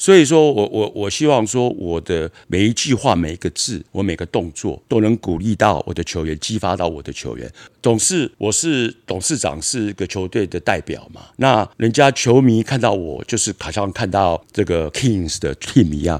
所以说我我我希望说我的每一句话、每一个字、我每个动作都能鼓励到我的球员，激发到我的球员。董事，我是董事长，是一个球队的代表嘛？那人家球迷看到我，就是好像看到这个 Kings 的 team 一样。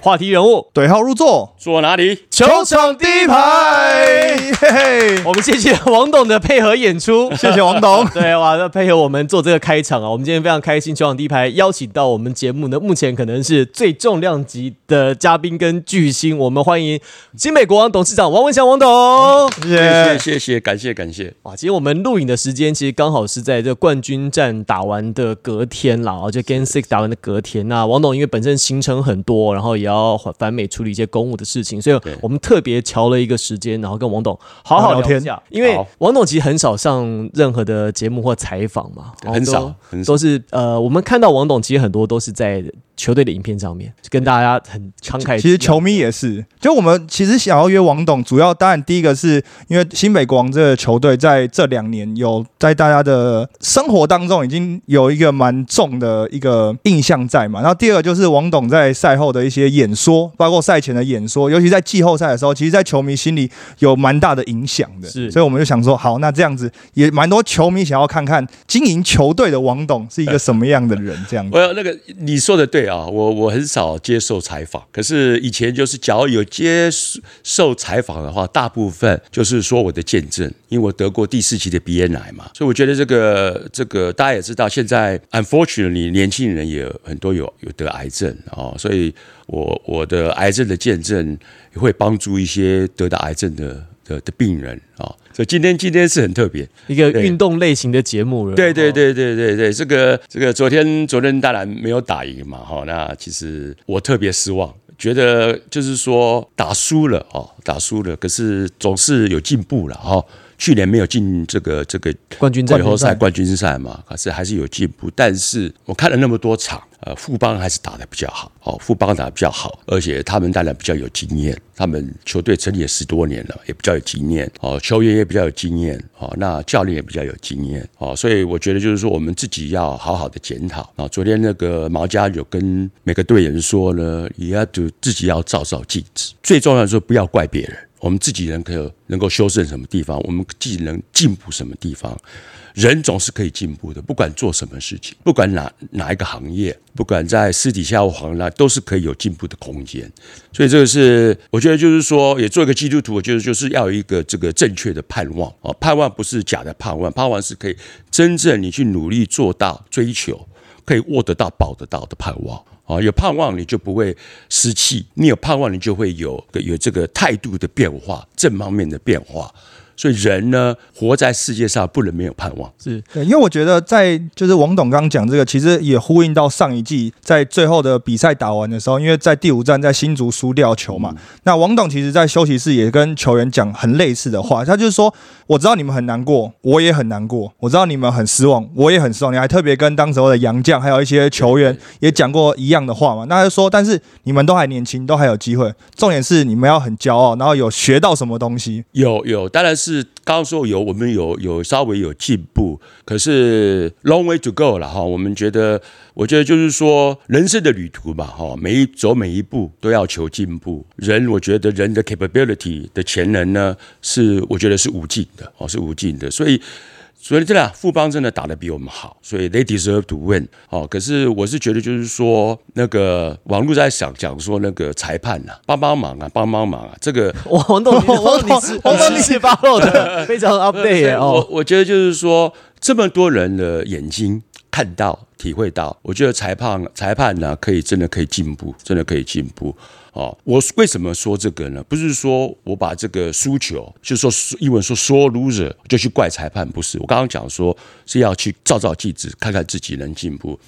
话题人物对号入座，坐哪里？球场第一排。嘿嘿，我们谢谢王董的配合演出，谢谢王董。对哇，那配合我们做这个开场啊，我们今天非常开心，球场第一排邀请到我们节目呢，目前可能是最重量级的嘉宾跟巨星，我们欢迎新美国王董事长王文祥王董。谢谢谢谢。谢谢，感谢感谢。哇，其实我们录影的时间其实刚好是在这冠军战打完的隔天啦，哦，就 Game Six 打完的隔天。那王董因为本身行程很多，然后也要返美处理一些公务的事情，所以对我们特别调了一个时间，然后跟王董好好聊天一下。因为王董其实很少上任何的节目或采访嘛，很少都很少都是呃，我们看到王董其实很多都是在球队的影片上面跟大家很慷慨。其实球迷也是，就我们其实想要约王董，主要当然第一个是因为新北国王这个球队在这两年有在大家的生活当中已经有一个蛮重的一个印象在嘛。然后第二个就是王董在赛后的一些演说，包括赛前的演说，尤其在季后赛的时候，其实在球迷心里有蛮大的影响的。是所以我们就想说，好，那这样子也蛮多球迷想要看看经营球队的王董是一个什么样的人，这样子。我那个你说的对啊，我我很少接受采访，可是以前就是，假如有接受采访的话，大部分就是说我的见证，因为我得过第四期的鼻咽癌嘛，所以我觉得这个这个大家也知道，现在 unfortunately 年轻人也有很多有有得癌症哦，所以我我的癌症的见证也会帮助一些得到癌症的的的病人啊、哦，所以今天今天是很特别。一个对运动类型的节目对对对对对对，这个这个昨天昨天当然没有打赢嘛，哈，那其实我特别失望，觉得就是说打输了哦，打输了，可是总是有进步了哈。去年没有进这个这个冠军赛季后赛冠军赛嘛，可是还是有进步。但是我看了那么多场，呃，富邦还是打的比较好，哦，富邦打得比较好，而且他们当然比较有经验，他们球队成立也十多年了，也比较有经验，哦，球员也比较有经验，哦，那教练也比较有经验，哦，所以我觉得就是说我们自己要好好的检讨啊。昨天那个毛家有跟每个队员说呢，也要就自己要照照镜子，最重要的是不要怪别人。我们自己人可能够修正什么地方，我们自己能进步什么地方。人总是可以进步的，不管做什么事情，不管哪哪一个行业，不管在私底下或行内，都是可以有进步的空间。所以这个是我觉得就是说，也做一个基督徒，我觉得就是要有一个这个正确的盼望啊，盼望不是假的盼望，盼望是可以真正你去努力做到追求，可以握得到、保得到的盼望。啊，有盼望你就不会失气，你有盼望你就会有有这个态度的变化，正方面的变化。所以人呢，活在世界上不能没有盼望。是对，因为我觉得在就是王董刚刚讲这个，其实也呼应到上一季在最后的比赛打完的时候，因为在第五站在新竹输掉球嘛，那王董其实在休息室也跟球员讲很类似的话，他就是说，我知道你们很难过，我也很难过，我知道你们很失望，我也很失望。你还特别跟当时候的杨将还有一些球员也讲过一样的话嘛，那他就说，但是你们都还年轻，都还有机会，重点是你们要很骄傲，然后有学到什么东西。有有，当然是刚刚说有，我们有有稍微有进步，可是 long way to go 了哈。我们觉得，我觉得就是说，人生的旅途嘛哈，每一走每一步都要求进步。人，我觉得人的 capability 的潜能呢，是我觉得是无尽的哦，是无尽的，所以。所以真的，富邦真的打得比我们好，所以 they deserve to win。哦，可是我是觉得，就是说，那个网络在想讲说，那个裁判呐、帮帮忙啊，帮帮忙啊，这个 王董，你 王董你是王董你是八路的，非常 update 耶我哦。我觉得就是说，这么多人的眼睛看到、体会到，我觉得裁判裁判呢，可以真的可以进步，真的可以进步。哦，我为什么说这个呢？不是说我把这个输球，就说英文说说 loser 就去怪裁判，不是。我刚刚讲说是要去照照镜子，看看自己能进步。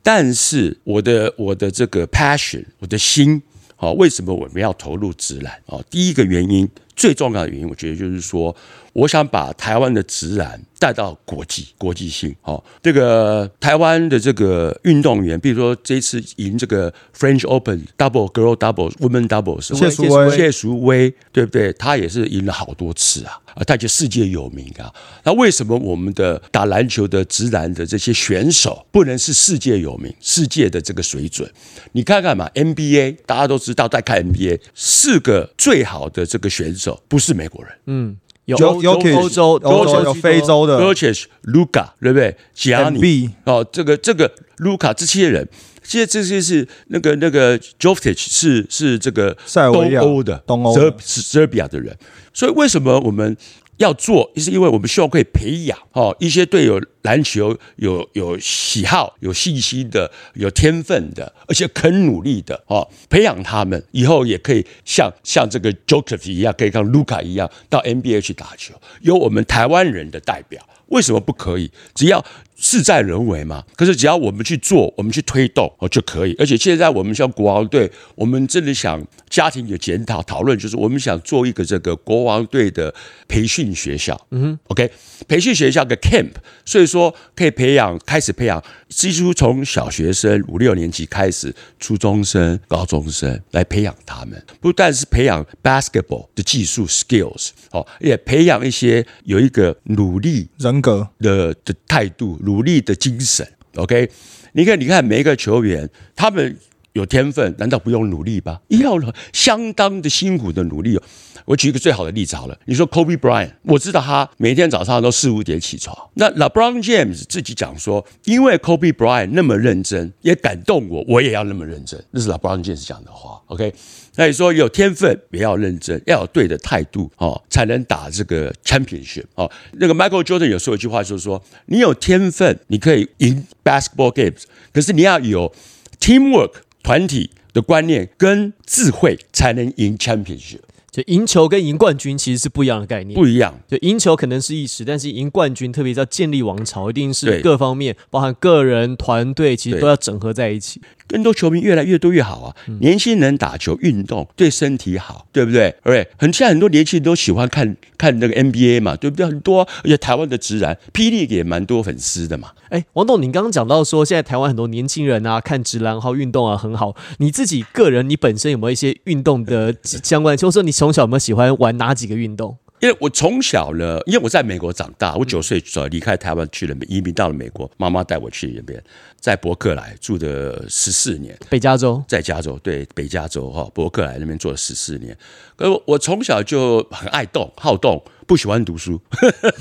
但是我的我的这个 passion，我的心，哦，为什么我们要投入直篮？哦，第一个原因，最重要的原因，我觉得就是说，我想把台湾的直男带到国际国际性。哦，这个台湾的这个运动员，比如说这次赢这个 French Open Double Girl Double Women Double 是谢淑薇谢淑薇，对不对？她也是赢了好多次啊，啊，她就世界有名啊。那为什么我们的打篮球的直男的这些选手不能是世界有名、世界的这个水准？你看看嘛，NBA 大家都知道，在看 NBA，四个最好的这个选手不是美国人。嗯，有有欧洲、欧洲有非洲的 g o c h e s Luca 对不对？吉亚尼哦，这个这个卢卡这些人，这些这些是那个那个 Jovic 是是这个东欧的东欧 Serbia 的人，所以为什么我们要做，是因为我们希望可以培养哦一些对有篮球有有喜好、有信心的、有天分的，而且肯努力的哦，培养他们以后也可以像像这个 Jokic 一样，可以像卢卡一样到 NBA 去打球，有我们台湾人的代表。为什么不可以？只要事在人为嘛。可是只要我们去做，我们去推动哦就可以。而且现在我们像国王队，我们真的想家庭有检讨讨论，就是我们想做一个这个国王队的培训学校。嗯哼，OK，培训学校个 camp，所以说可以培养，开始培养，几乎从小学生五六年级开始，初中生、高中生来培养他们，不但是培养 basketball 的技术 skills，哦，也培养一些有一个努力人格，的的态度、努力的精神。OK，你看，你看每一个球员，他们有天分，难道不用努力吗？要了相当的辛苦的努力哦。我举一个最好的例子好了，你说 Kobe Bryant，我知道他每天早上都四五点起床。那 LeBron James 自己讲说，因为 Kobe Bryant 那么认真，也感动我，我也要那么认真。那是 LeBron James 讲的话。OK，那你说有天分也要认真，要有对的态度哦，才能打这个 championship 哦。那个 Michael Jordan 有说一句话，就是说你有天分，你可以赢 basketball games，可是你要有 teamwork 团体的观念跟智慧，才能赢 championship，就赢球跟赢冠军其实是不一样的概念。不一样。就赢球可能是一时，但是赢冠军，特别是要建立王朝，一定是各方面，包含个人、团队，其实都要整合在一起。更多球迷越来越多越好啊！年轻人打球运动对身体好，对不对？对，很现在很多年轻人都喜欢看看那个 NBA 嘛，对不对？很多啊、而且台湾的直男霹雳也蛮多粉丝的嘛。哎，王董，你刚刚讲到说，现在台湾很多年轻人啊，看直男号运动啊很好。你自己个人，你本身有没有一些运动的相关？就是说，你从小有没有喜欢玩哪几个运动？因为我从小呢，因为我在美国长大，我九岁时候离开台湾去了移民到了美国，妈妈带我去那边，在伯克莱住的十四年，北加州。在加州，对北加州哈，伯克莱那边住了十四年。可是我我从小就很爱动，好动，不喜欢读书，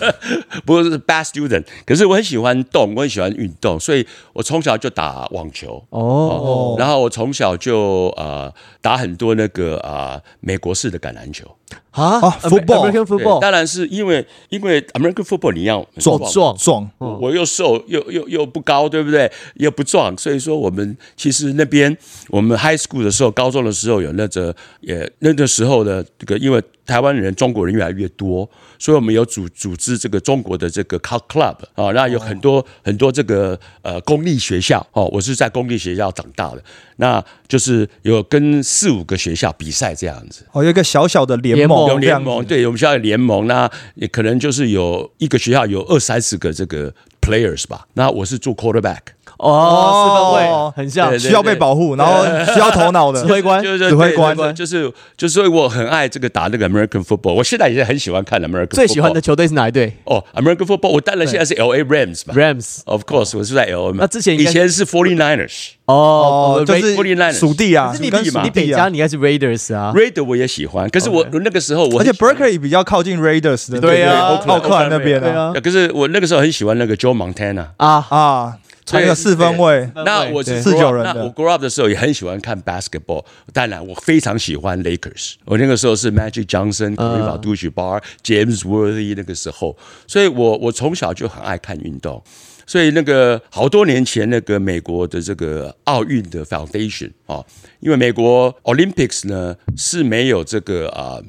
不过是 bad student。可是我很喜欢动，我很喜欢运动，所以我从小就打网球。哦，然后我从小就呃打很多那个啊、呃美国式的橄榄球，啊？啊，football。American football，当然是因为因为 American football 你要壮壮壮，我又瘦又又又不高，对不对？又不壮，所以说我们其实那边我们 high school 的时候，高中的时候有那个也那个时候的这个，因为台湾人、中国人越来越多，所以我们有组组织这个中国的这个 c club 啊，那有很多、很多这个呃公立学校哦，我是在公立学校长大的，那就是有跟四五个学校比赛这样子。哦，有一个小小的联联盟联盟，对我们学校有联盟，那也可能就是有一个学校有二三十个这个 players 吧。那我是做 quarterback，哦，四分哦位很像需要被保护，然后需要头脑的指挥官就是指挥官就是就是，所以我很爱这个打那个 American football。我现在也很喜欢看 American。最喜欢的球队是哪一队哦，American football，我当然现在是 L A Rams 嘛。？Rams。Of course，我是在 L A 嘛。那之前以前是 Forty Niners。哦哦，就是 49ers 属地啊，可是你跟嘛你北属地啊。加你应该是 Raiders 啊。Raider 我也喜欢，可是我那个时候我而且 Berkeley 比较靠近 Raiders 的，对啊不奥克兰那边啊可是我那个时候很喜欢那个 Joe Montana。啊，啊，开个四分位那我是四九人的。我 grow up 的时候也很喜欢看 basketball 当然我非常喜欢 lakers 我那个时候是 magic johnson 可以把 do 取 bar james worthy 那个时候。所以我我从小就很爱看运动。所以那个好多年前那个美国的这个奥运的 foundation 啊因为美国 olympics 呢是没有这个啊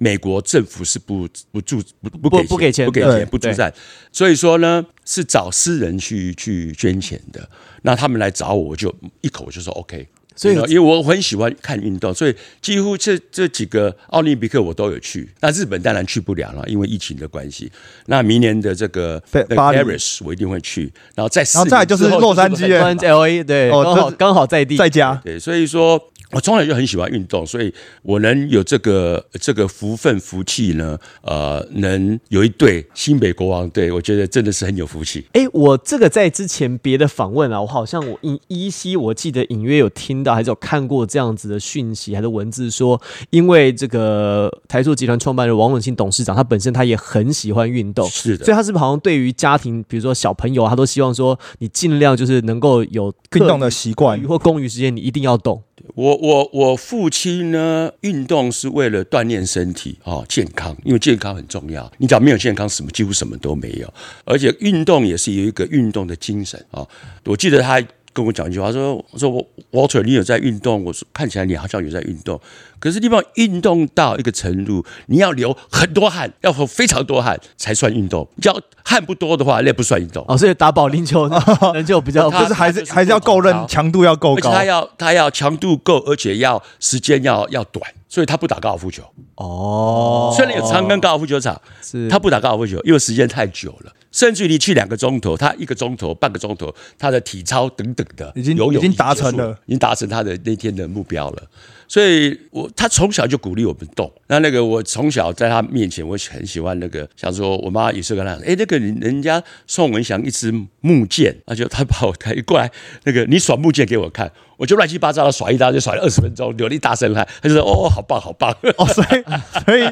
美国政府是不不助不不给不给钱不给钱不助战，所以说呢是找私人去去捐钱的。那他们来找我，我就一口就说 OK，所以因为我很喜欢看运动，所以几乎这这几个奥林匹克我都有去。那日本当然去不了了，因为疫情的关系。那明年的这个 Paris 我一定会去，然后再然后再就是洛杉矶对，哦刚好刚好在地，在家。对，所以说我从来就很喜欢运动，所以我能有这个这个福分福气呢，呃，能有一队新北国王队，我觉得真的是很有福气。哎，我这个在之前别的访问啊，我好像我依依稀我记得隐约有听到，还是有看过这样子的讯息，还是文字说，因为这个台塑集团创办人王永庆董事长，他本身他也很喜欢运动，是的所以他是不是好像对于家庭，比如说小朋友啊，他都希望说你尽量就是能够有运动的习惯或公余时间，你一定要动。我我我父亲呢，运动是为了锻炼身体哦，健康，因为健康很重要。你只要没有健康，什么几乎什么都没有。而且运动也是有一个运动的精神啊、哦。我记得他跟我讲一句话，说：“我说我 Walter，你有在运动？我说看起来你好像有在运动，可是你要运动到一个程度，你要流很多汗，要非常多汗才算运动。只要汗不多的话，那不算运动。哦，所以打保龄球 人就比较他就是还是还是要够过早韧，强度要够高。而且他要他要强度够，而且要时间要要短，所以他不打高尔夫球。哦，虽然有长庚高尔夫球场，是他不打高尔夫球，因为时间太久了，甚至于你去两个钟头，他一个钟头、半个钟头，他的体操等等的，已经游泳已经达成了，已经达成他的那天的目标了。所以我他从小就鼓励我们动。那那个我从小在他面前，我很喜欢那个，想说我妈也是跟他讲，哎，那个人人家宋文祥一支木剑，那就他把我他一过来，那个你耍木剑给我看，我就乱七八糟的耍一大，就耍了二十分钟，流了一大身汗。他就说，哦，好棒，好棒。哦，所以 所以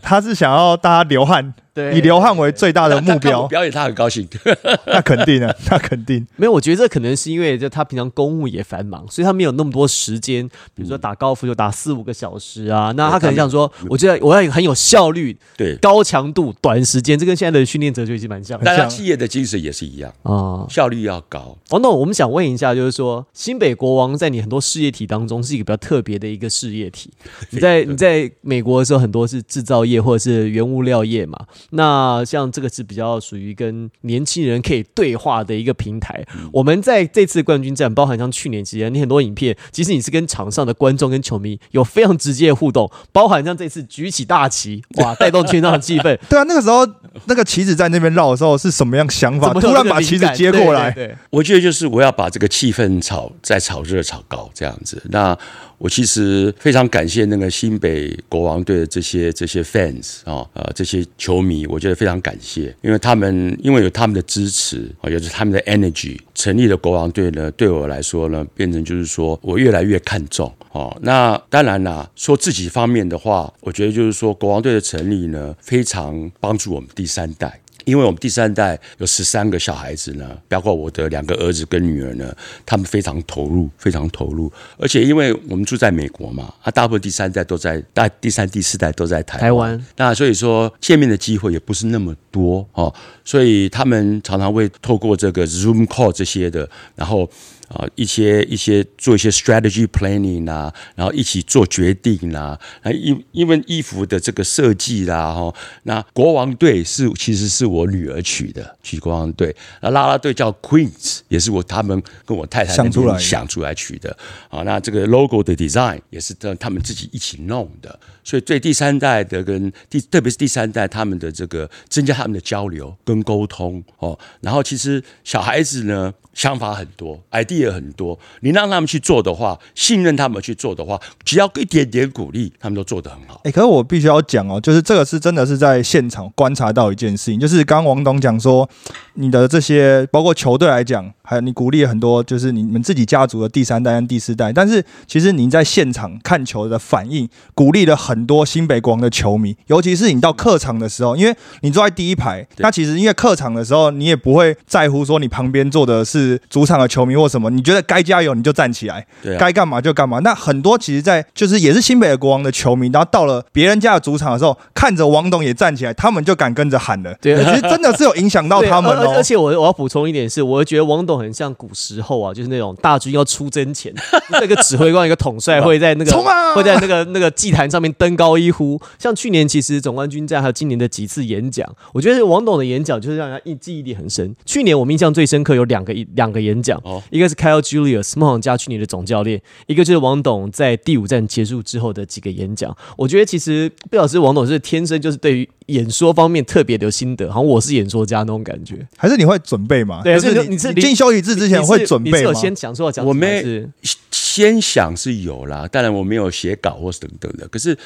他是想要大家流汗，对以流汗为最大的目标。表演他很高兴。那肯定啊，那肯定。没有，我觉得这可能是因为就他平常公务也繁忙，所以他没有那么多时间，比如说打高尔夫就打四五个小时啊。那他可能想说，我觉得我要很有效率、对，高强度、短时间，这跟现在的训练者就已经蛮像的大家企业的精神也是一样，啊。效率要高。王董，我们想问一下，就是说新北国王在你很多事业体当中是一个比较特别的一个事业体。你在你在美国的时候，很多是制造业或者是原物料业嘛。那像这个是比较属于跟年轻人可以对话的一个平台。我们在这次冠军战，包含像去年期间，你很多影片，其实你是跟场上的观众跟球迷有非常直接的互动，包含像这次举起大旗，哇，带动全场的气氛。对啊，那个时候那个旗子在那边绕的时候是什么样想法？突然把旗子接过来，对对我觉得就是我要把这个气氛炒再炒热炒高这样子。那我其实非常感谢那个新北国王队的这些这些 fans 啊、呃这些球迷，我觉得非常感谢，因为他们因为有他们的支持啊、有着他们的 energy，成立的国王队呢，对我来说呢，变成就是说我越来越看重哦。那当然啦，说自己方面的话，我觉得就是说国王队的成立呢，非常帮助我们第三代。因为我们第三代有十三个小孩子呢，包括我的两个儿子跟女儿呢，他们非常投入，非常投入。而且因为我们住在美国嘛，啊，大部分第三代都在，大第三、第四代都在台湾。台湾那所以说见面的机会也不是那么多哦，所以他们常常会透过这个 Zoom call 这些的，然后。啊，一些一些做一些 strategy planning 啦、然后一起做决定啦、啊，因因为衣服的这个设计啦，哈，那国王队是其实是我女儿取的，取国王队，那啦啦队叫 Queens，也是我他们跟我太太想出来想出来取的，啊，那这个 logo 的 design 也是他他们自己一起弄的，所以对第三代的跟第特别是第三代他们的这个增加他们的交流跟沟通哦，然后其实小孩子呢想法很多，idea 很多，你让他们去做的话，信任他们去做的话，只要一点点鼓励，他们都做得很好。哎、可是我必须要讲哦，就是这个是真的是在现场观察到一件事情，就是刚刚王董讲说，你的这些包括球队来讲，还有你鼓励了很多，就是你们自己家族的第三代跟第四代，但是其实你在现场看球的反应，鼓励了很多新北国王的球迷，尤其是你到客场的时候，因为你坐在第一排，那其实因为客场的时候，你也不会在乎说你旁边坐的是主场的球迷或什么，你觉得该加油你就站起来，对啊，该干嘛就干嘛。那很多其实，在就是也是新北的国王的球迷，然后到了别人家的主场的时候，看着王董也站起来，他们就敢跟着喊了。对其实真的是有影响到他们而。且我我要补充一点是，我觉得王董很像古时候啊，就是那种大军要出征前，那个指挥官一个统帅会在那个啊会在那个那个祭坛上面登高一呼。像去年其实总冠军战还有今年的几次演讲，我觉得王董的演讲就是让人家印记忆力很深。去年我们印象最深刻有两个两个演讲，哦一个是 Kyle Julius 梦想家去年的总教练，一个就是王董在第五站结束之后的几个演讲。我觉得其实贝老师王董是天生就是对于演说方面特别的有心得，好像我是演说家那种感觉。还是你会准备吗？对就是就是你是进休息室之前会准你是有备吗？先想说要讲什么，我没先想是有啦，当然我没有写稿或是等等的，可是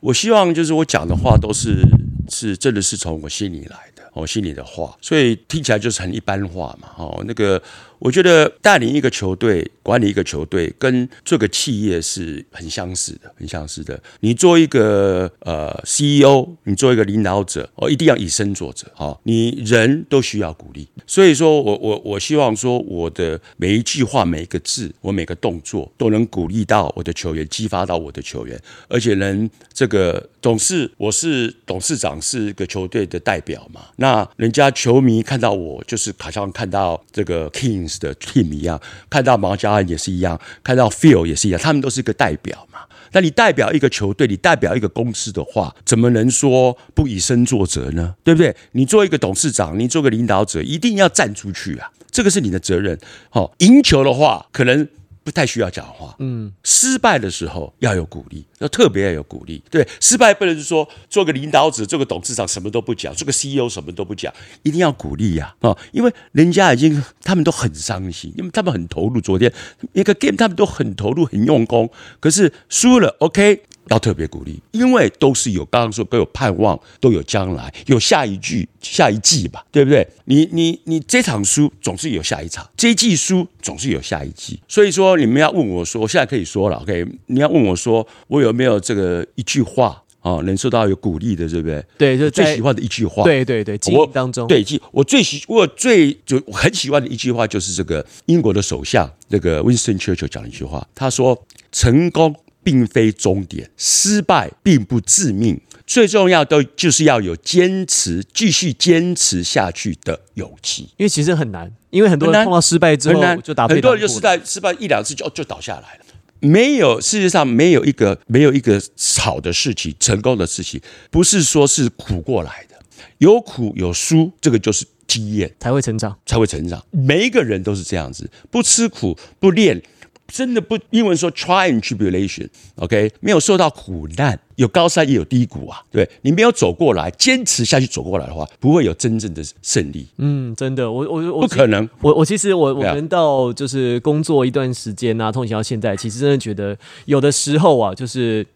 我希望就是我讲的话都是是真的是从我心里来的，我心里的话，所以听起来就是很一般化嘛。哦，那个我觉得带领一个球队、管理一个球队，跟做个企业是很相似的，很相似的。你做一个呃 CEO，你做一个领导者，哦，一定要以身作则，哦，你人都需要鼓励。所以说我我我希望说我的每一句话、每一个字、我每个动作都能鼓励到我的球员，激发到我的球员，而且能这个董事，我是董事长，是一个球队的代表嘛。那人家球迷看到我，就是好像看到这个 King 的 team 一样，看到毛家安也是一样，看到 Phil 也是一样，他们都是一个代表嘛。那你代表一个球队，你代表一个公司的话，怎么能说不以身作则呢？对不对？你做一个董事长，你做个领导者，一定要站出去啊，这个是你的责任。好、赢球的话，可能不太需要讲话。嗯，失败的时候要有鼓励，要特别要有鼓励。对，失败不能是说做个领导者、做个董事长什么都不讲，做个 CEO 什么都不讲，一定要鼓励呀、啊！因为人家已经他们都很伤心，因为他们很投入。昨天一个 game 他们都很投入、很用功，可是输了，OK。要特别鼓励，因为都是有刚刚说都有盼望，都有将来，有下一句、下一季吧，对不对？你你你这场输总是有下一场，这一季输总是有下一季。所以说，你们要问我说，我现在可以说了，OK？你要问我说，我有没有这个一句话啊，能受到有鼓励的，对不对？对，就在最喜欢的一句话，对对对经我营当中，对，记我最喜我最就我很喜欢的一句话就是这个英国的首相这个 Winston Churchill 讲的一句话，他说：“成功并非终点，失败并不致命，最重要的就是要有坚持，继续坚持下去的勇气。”因为其实很难，因为很多人碰到失败之后很，就打退很多人就失败失败一两次就就倒下来了。没有，世界上没有一个没有一个好的事情、成功的事情，不是说是苦过来的，有苦有输，这个就是经验。才会成长。才会成长。每一个人都是这样子，不吃苦不练，真的不。英文说 try and tribulation，OK，、没有受到苦难，有高山也有低谷啊。对你没有走过来，坚持下去走过来的话，不会有真正的胜利，嗯，真的，我我我不可能。我我其实我我们到就是工作一段时间啊，通勤到现在，其实真的觉得有的时候啊，就是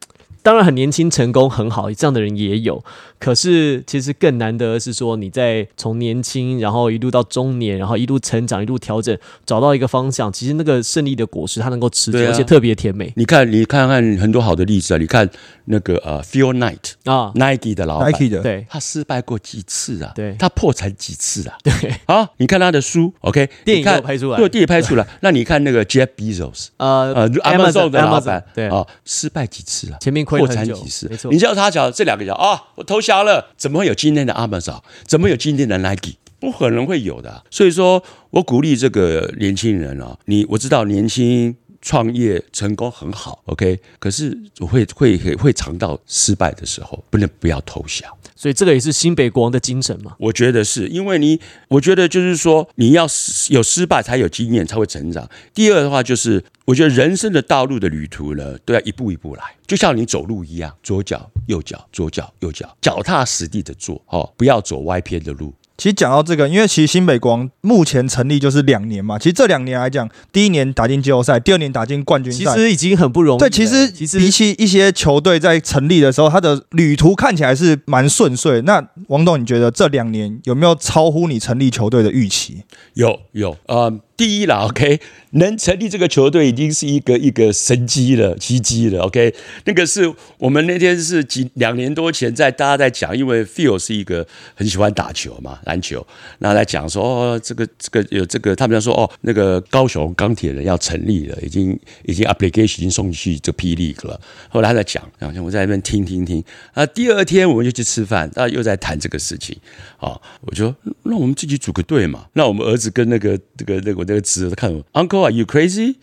当然很年轻成功很好，这样的人也有。可是其实更难得的是说，你在从年轻，然后一路到中年，然后一路成长，一路调整，找到一个方向，其实那个胜利的果实它能够持久，啊而且特别甜美你看，你看看很多好的例子啊，你看那个呃，Phil Knight 啊。Nike 的老板 Nike 的，对他失败过几次啊？对他破产几次啊？对，啊，你看他的书，OK，电影看拍出来对，电影拍出来。那你看那个 Jeff Bezos，呃呃，Amazon 的老板，对啊，失败几次啊？前面亏破产几次没？错你知道他讲这两个讲啊，我投降了，怎么会有今天的 Amazon？怎么有今天的 Nike？不可能会有的、所以说我鼓励这个年轻人啊，你我知道年轻。创业成功很好，OK，可是我会会会会尝到失败的时候，不能不要投降。所以这个也是新北国王的精神嘛。我觉得是因为你，我觉得就是说，你要失有失败才有经验，才会成长。第二的话就是，我觉得人生的道路的旅途呢，都要一步一步来，就像你走路一样，左脚右脚，左脚右脚，脚踏实地的做，哦，不要走歪偏的路。其实讲到这个，因为其实新北国王目前成立就是两年嘛，其实这两年来讲，第一年打进季后赛，第二年打进冠军赛其赛。实已经很不容易了。对，其实其实比起一些球队在成立的时候，他的旅途看起来是蛮顺遂。那王董，你觉得这两年有没有超乎你成立球队的预期？有有，呃，第一啦，OK，能成立这个球队已经是一个一个神机了，奇迹了，OK，那个是我们那天是几两年多前在大家在讲，因为 Phil 是一个很喜欢打球嘛，篮球，那在讲说哦，这个这个有这个，他们在说哦，那个高雄钢铁人要成立了，已经已经 application 已经送去这 P League 了，后来他在讲，然后我在那边听听听，啊，第二天我们就去吃饭，大家又在谈这个事情，啊，我就说那我们自己组个队嘛，那我们儿子跟那个这个那个我那个侄子看我，Uncle，Are you crazy？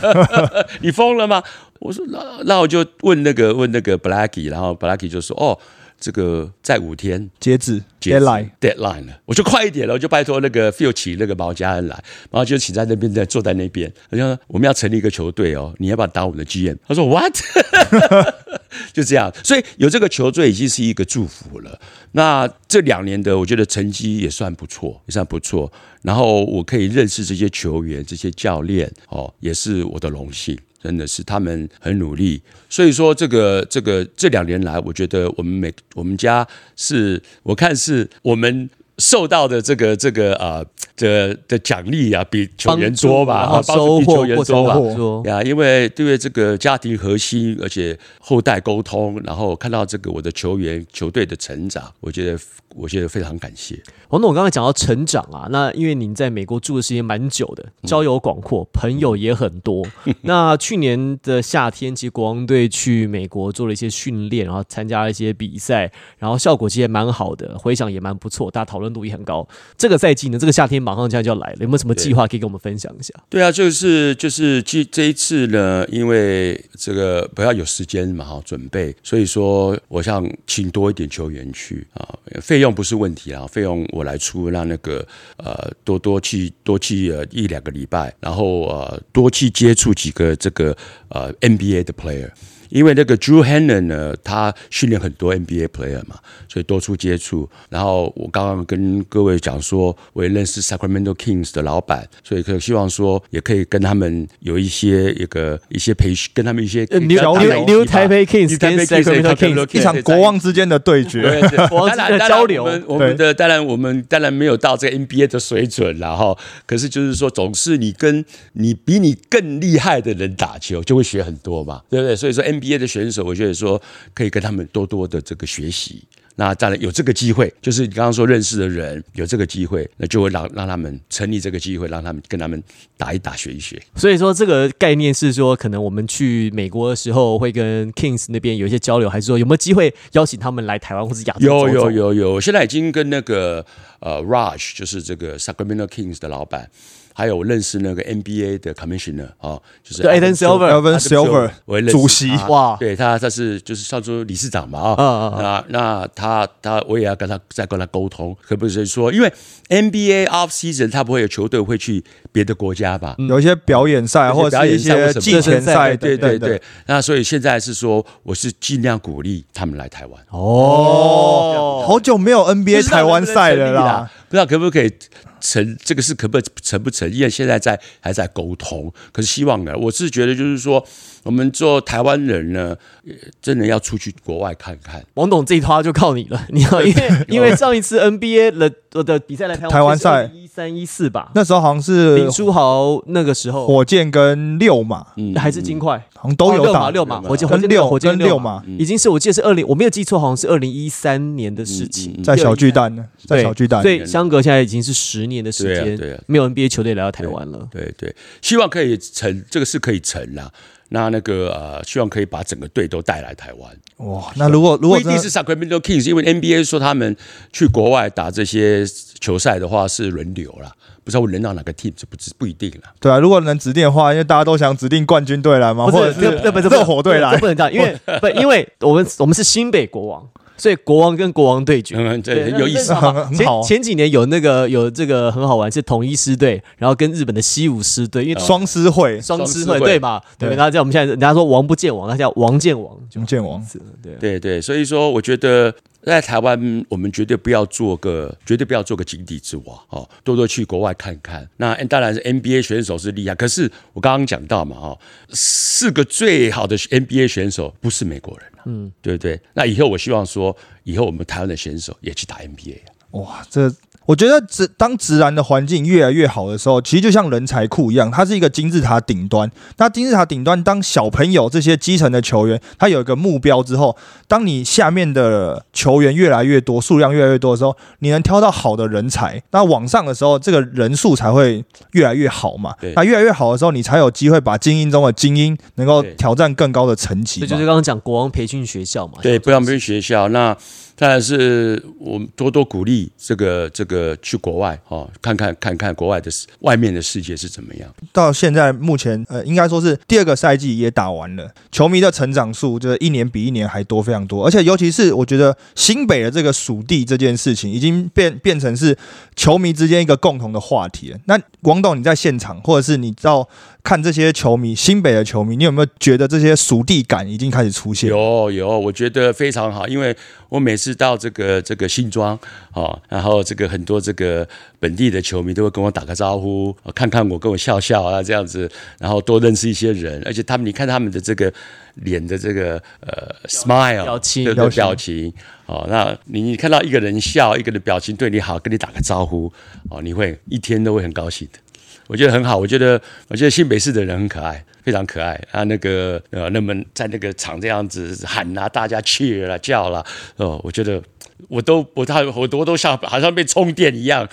你疯了吗？我说那那我就问那个问那个 Blacky，然后 Blacky 就说哦。这个在五天截止截止 deadline，deadline 了，我就快一点了，我就拜托那个 Phil 请那个毛家恩来，然后就请在那边在坐在那边，好像我们要成立一个球队哦，你要不要打我们的 GM？他说 What？就这样，所以有这个球队已经是一个祝福了。那这两年的我觉得成绩也算不错，也算不错。然后我可以认识这些球员、这些教练哦，也是我的荣幸。真的是他们很努力，所以说这个这个这两年来，我觉得我们每我们家是我看是我们受到的这个这个啊的的奖励啊，比球员多吧，啊帮助收获比球员多吧呀，因为对这个家庭核心，而且后代沟通，然后看到这个我的球员球队的成长，我觉得我觉得非常感谢。王总我刚才讲到成长啊，那因为您在美国住的时间蛮久的，交友广阔，朋友也很多。那去年的夏天，其实国王队去美国做了一些训练，然后参加了一些比赛，然后效果其实也蛮好的，回响也蛮不错，大家讨论度也很高。这个赛季呢，这个夏天马上现在就要来了，有没有什么计划可以跟我们分享一下？对啊，就是就是这这一次呢，因为这个不要有时间嘛哈准备，所以说我想请多一点球员去啊，费费用不是问题啊，费用我来出，让那个呃多多去多去一两个礼拜，然后呃多去接触几个这个呃 NBA 的 player。因为那个 Drew Hannon 呢，他训练很多 NBA player 嘛，所以多处接触。然后我刚刚跟各位讲说，我也认识 Sacramento Kings 的老板，所以可希望说也可以跟他们有一些一个一些培训，跟他们一些交流 New Taipei Kings 跟 Sacramento Kings 一场国王之间的对决。对对，国王 之间的当然交流我们的当然我们当然没有到这个 NBA 的水准然后。可是就是说，总是你跟你比你更厉害的人打球，就会学很多嘛，对不对？所以说 NBA 的选手，我觉得说可以跟他们多多的这个学习。那当然有这个机会，就是你刚刚说认识的人有这个机会，那就会让让他们成立这个机会，让他们跟他们打一打，学一学。所以说，这个概念是说，可能我们去美国的时候会跟 Kings 那边有一些交流，还是说有没有机会邀请他们来台湾或者亚洲有有有有，现在已经跟那个呃 Rush 就是这个 Sacramento Kings 的老板，还有我认识那个 NBA 的 Commissioner 啊，就是对 Adam Silver Evan Silver 主席。他。哇。对他他是就是上周理事长嘛啊，那那他他我也要跟他再跟他沟通，可不可以说，因为 NBA off season 他不会有球队会去别的国家吧？有一些表演赛或者是一些季前赛，对对对对，那所以现在是说，我是尽量鼓励他们来台湾。哦，好久没有 NBA 台湾赛了啦。，不知道可不可以成这个事可不可成不成？因为现在在还在沟通，可是希望呢，我是觉得就是说，我们做台湾人呢，呃真的要出去国外看看。王董这一趴就靠你了，你要因为因为上一次 NBA 的的比赛来台湾，台湾赛。一三一四吧，那时候好像是林书豪那个时候。火箭跟六马，嗯还是金块。好像都有打。哦六马，火箭跟六火箭跟六马。已经是我记得是二零，我没有记错，好像是二零一三年的事情，嗯嗯嗯。在小巨蛋呢，在小巨蛋。所。以相隔现在已经是十年的时对啊间，对啊。没有 NBA 球队来到台湾了。对对，希望可以成，这个是可以成啦。那那个呃，希望可以把整个队都带来台湾。哇，那如果如不一定是 Sacramento Kings，因为 NBA 说他们去国外打这些球赛的话是轮流啦，不知道会轮到哪个 team，这不知不一定啦。对啊，如果能指定的话，因为大家都想指定冠军队来嘛，或者是热火队来不，能这样，因为不，因为我们我们是新北国王，所以国王跟国王对决。嗯，对，很有意思。好前几年有那个有这个很好玩，是统一狮队，然后跟日本的西武狮队，因为双狮会双狮会会对嘛？对，对那在我们现在人家说王不见王，他叫王见王，就剑王，是对。对对，所以说我觉得在台湾，我们绝对不要做个，绝对不要做个井底之蛙哦，多多去国外看看。那当然是 NBA 选手是厉害，可是我刚刚讲到嘛，哦，四个最好的 NBA 选手不是美国人、啊，嗯，对不对？那以后我希望说，以后我们台湾的选手也去打 NBA 啊。哇，这我觉得直当直男的环境越来越好的时候，其实就像人才库一样，它是一个金字塔顶端。那金字塔顶端，当小朋友这些基层的球员，他有一个目标之后，当你下面的球员越来越多，数量越来越多的时候，你能挑到好的人才，那往上的时候，这个人数才会越来越好嘛对。那越来越好的时候，你才有机会把精英中的精英能够挑战更高的层级嘛。这就是刚刚讲国王培训学校嘛。对，国王培训学校。那当然是我们多多鼓励这个这个去国外哦，看看看看国外的外面的世界是怎么样。到现在目前，呃，应该说是第二个赛季也打完了，球迷的成长数就是一年比一年还多非常多，而且尤其是我觉得新北的这个属地这件事情，已经变变成是球迷之间一个共同的话题了。那王董你在现场，或者是你到看这些球迷，新北的球迷，你有没有觉得这些熟地感已经开始出现？有有，我觉得非常好，因为我每次到这个这个新庄哦，然后这个很多这个本地的球迷都会跟我打个招呼，哦看看我，跟我笑笑啊这样子，然后多认识一些人，而且他们你看他们的这个脸的这个呃 smile 表情表情表情哦，那你你看到一个人笑，一个人表情对你好，跟你打个招呼哦，你会一天都会很高兴的。我觉得很好，我觉得我觉得新北市的人很可爱，非常可爱啊。那个呃，那么在那个场这样子喊啊，大家气了叫了，哦，我觉得我都不太我多都像好像被充电一样，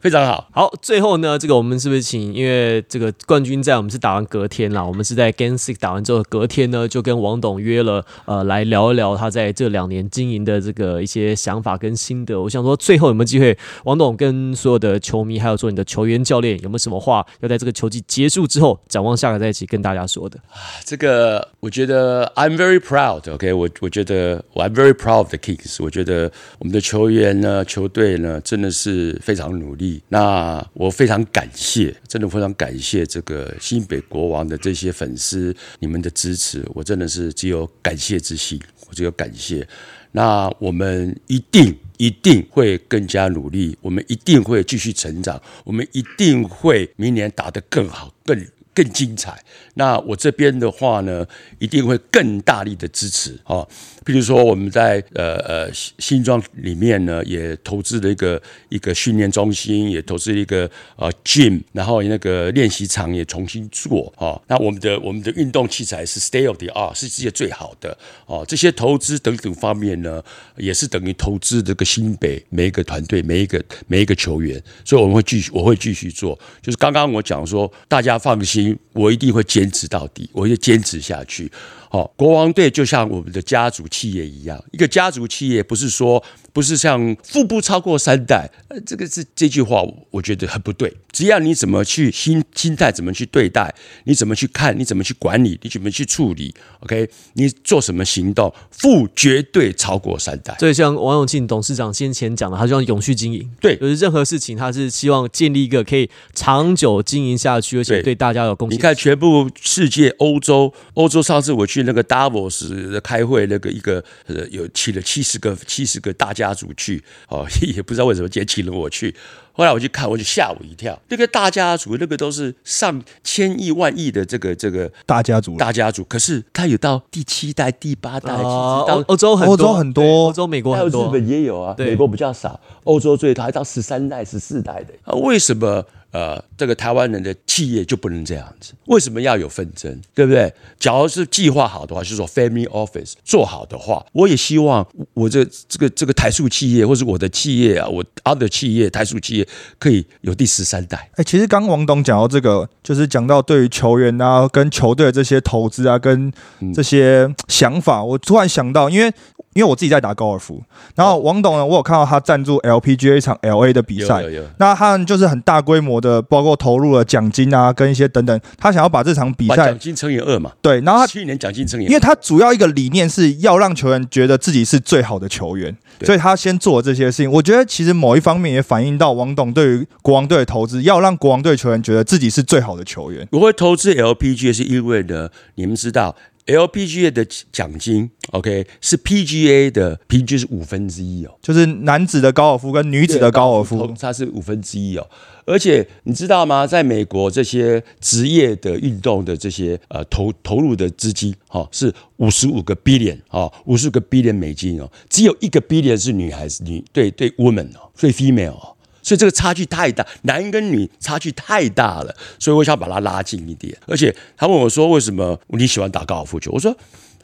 非常好。好，最后呢，这个我们是不是请？因为这个冠军战我们是打完隔天啦，我们是在 Game Six 打完之后，隔天呢就跟王董约了，呃，来聊一聊他在这两年经营的这个一些想法跟心得。我想说，最后有没有机会，王董跟所有的球迷，还有说你的球员教练，有没有什么话要在这个球季结束之后，展望下个赛季跟大家说的？这个我觉得 I'm very proud。OK，我我觉得我 I'm very proud of the Kicks。我觉得我们的球员呢，球队呢，真的是非常努力。那我非常感谢，真的非常感谢这个新北国王的这些粉丝，你们的支持，我真的是只有感谢之心，我只有感谢。那我们一定一定会更加努力，我们一定会继续成长，我们一定会明年打得更好，更更精彩。那我这边的话呢，一定会更大力的支持哦。譬如说，我们在呃呃新新庄里面呢，也投资了一个一个训练中心，也投资了一个呃 gym，然后那个练习场也重新做哦。那我们的我们的运动器材是 state of the art，是世界最好的哦。这些投资等等方面呢，也是等于投资这个新北每一个团队、每一个每一个球员，所以我们会继续，我会继续做。就是刚刚我讲说，大家放心，我一定会坚持到底，我会坚持下去。好、国王队就像我们的家族企业一样，一个家族企业不是说不是像富不超过三代，呃，这个是这句话，我觉得很不对。只要你怎么去心心态怎么去对待，你怎么去看，你怎么去管理，你怎么去处理，OK，你做什么行动，富绝对超过三代。所以像王永庆董事长先前讲的，他希望永续经营，对就是任何事情他是希望建立一个可以长久经营下去，而且对对大家有贡献。你看，全部世界、欧洲、欧洲，上次我去那个 Davos 的开会，那个一个呃，有请了七十个七十个大家族去，哦，也不知道为什么今天请了我去。后来我去看，我就吓我一跳，那个大家族，那个都是上千亿万亿的这个这个大家族。大家族，可是他有到第七代、第八代，其到欧欧洲很多，欧洲很多。欧洲、美国还有日本也有啊，美国比较少，欧洲最多还到十三代、十四代的。啊。为什么呃这个台湾人的企业就不能这样子？为什么要有纷争？对不对？假如是计划好的话，就是说 family office 做好的话，我也希望我这这个这个台塑企业或是我的企业啊，我 other 企业台塑企业可以有第十三代。哎、其实刚王董讲到这个，就是讲到对于球员啊、跟球队的这些投资啊、跟这些想法，我突然想到，因为因为我自己在打高尔夫，然后王董呢，我有看到他赞助 LPGA 一场 LA 的比赛有，有有，那他们就是很大规模的，包括投入了奖金啊，跟一些等等，他想要把这场比赛把奖金乘以二嘛，对，然后他去年奖金乘以因为他主要一个理念是要让球员觉得自己是最好的球员，所以他先做这些事情。我觉得其实某一方面也反映到王董对于国王队的投资，要让国王队球员觉得自己是最好的球员。我会投资 LPGA 是因为呢，你们知道 LPGA 的奖金，OK 是 PGA 的平均是五分之一哦。就是男子的高尔夫跟女子的高尔夫，它是五分之一哦。而且你知道吗？在美国这些职业的运动的这些呃投投入的资金，哈、哦，是五十五个 billion 哦，五十五个 billion 美金哦，只有一个 billion 是女孩子女对对 woman 哦，所以 female 哦。所以这个差距太大，男跟女差距太大了，所以我想把他拉近一点。而且他问我说：“为什么你喜欢打高尔夫球？”我说：“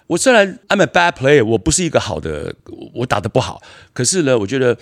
我虽然 I'm a bad player，我不是一个好的，我我打得不好，可是呢，我觉得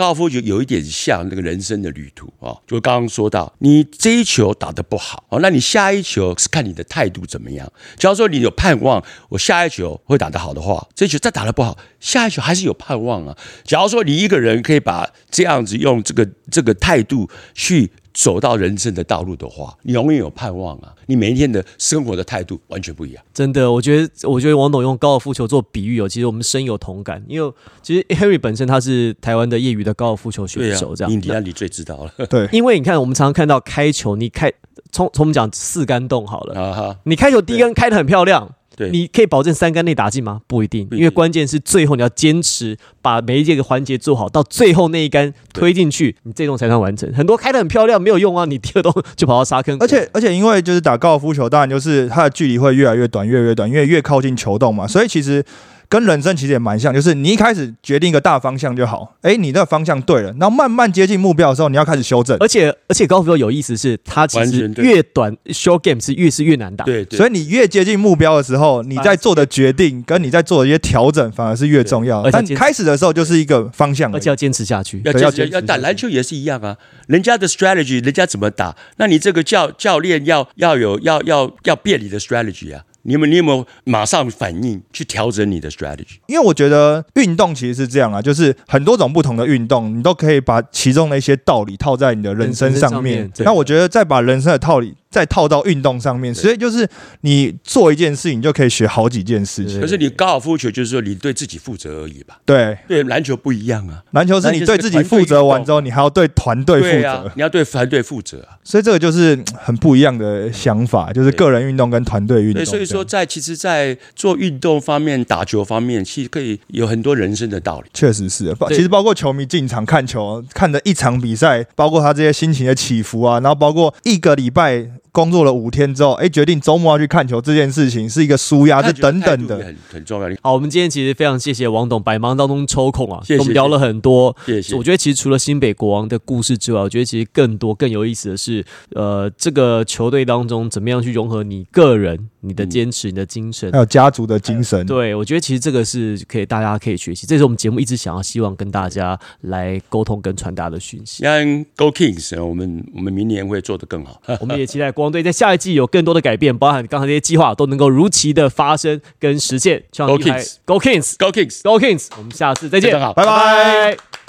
高尔夫球有一点像那个人生的旅途啊。就刚刚说到，你这一球打得不好哦，那你下一球是看你的态度怎么样。假如说你有盼望，我下一球会打得好的话，这一球再打得不好，下一球还是有盼望啊。假如说你一个人可以把这样子用这个这个态度去走到人生的道路的话，你永远有盼望啊！你每一天的生活的态度完全不一样。真的，我觉得，我觉得王董用高尔夫球做比喻哦，其实我们深有同感。因为其实 Harry 本身他是台湾的业余的高尔夫球选手，这样。印第安你最知道了。对，因为你看，我们常常看到开球，你开从从我们讲四杆洞好了，你开球第一杆开的很漂亮。对，你可以保证三杆内打进吗？不一定，因为关键是最后你要坚持把每一届的环节做好，到最后那一杆推进去，你这栋才算完成。很多开的很漂亮，没有用啊，你第二洞就跑到沙坑。而且而且因为就是打高尔夫球，当然就是它的距离会越来越短，越来越短，因为越靠近球洞嘛，所以其实。跟人生其实也蛮像，就是你一开始决定一个大方向就好，哎，你的方向对了，然后慢慢接近目标的时候，你要开始修正。而且而且高尔夫球有意思是，它其实越短 short game 是越是越难打。对对，所以你越接近目标的时候，你在做的决定跟你在做的一些调整，反而是越重要但开始的时候就是一个方向而，而且要坚持下去。要坚持要打篮球也是一样啊，人家的 strategy，人家怎么打，那你这个教教练要要有要要要变你的 strategy 啊。你有没有你有没有马上反应去调整你的 strategy？因为我觉得运动其实是这样啊，就是很多种不同的运动，你都可以把其中的一些道理套在你的人生上上面那我觉得再把人生的道理再套到运动上面，所以就是你做一件事情，你就可以学好几件事情。可是你高尔夫球就是说你对自己负责而已吧？对，对篮球不一样啊，篮球是你对自己负责完之后，你还要对团队负责，，你要对团队负责啊。所以这个就是嗯很不一样的想法，就是个人运动跟团队运动对，所以说在其实，在做运动方面、打球方面，其实可以有很多人生的道理。确实是，其实包括球迷进场看球，看的一场比赛，包括他这些心情的起伏啊，然后包括一个礼拜工作了五天之后，哎，决定周末要去看球这件事情是一个舒压，这等等的。很很重要。好，我们今天其实非常谢谢王董百忙当中抽空啊，跟我们聊了很多。谢谢我觉得其实除了新北国王的故事之外，我觉得其实更多更有意思的是，呃，这个球队当中怎么样去融合你个人、你的坚持、你的精神还。有家族的精神，对，我觉得其实这个是可以大家可以学习，这是我们节目一直想要希望跟大家来沟通跟传达的讯息。像 Go Kings，呃我们我们明年会做得更好。我们也期待国王队在下一季有更多的改变，包含刚才这些计划都能够如期的发生跟实现。Go Kings Go Kings Go Kings。我们下次再见好拜拜。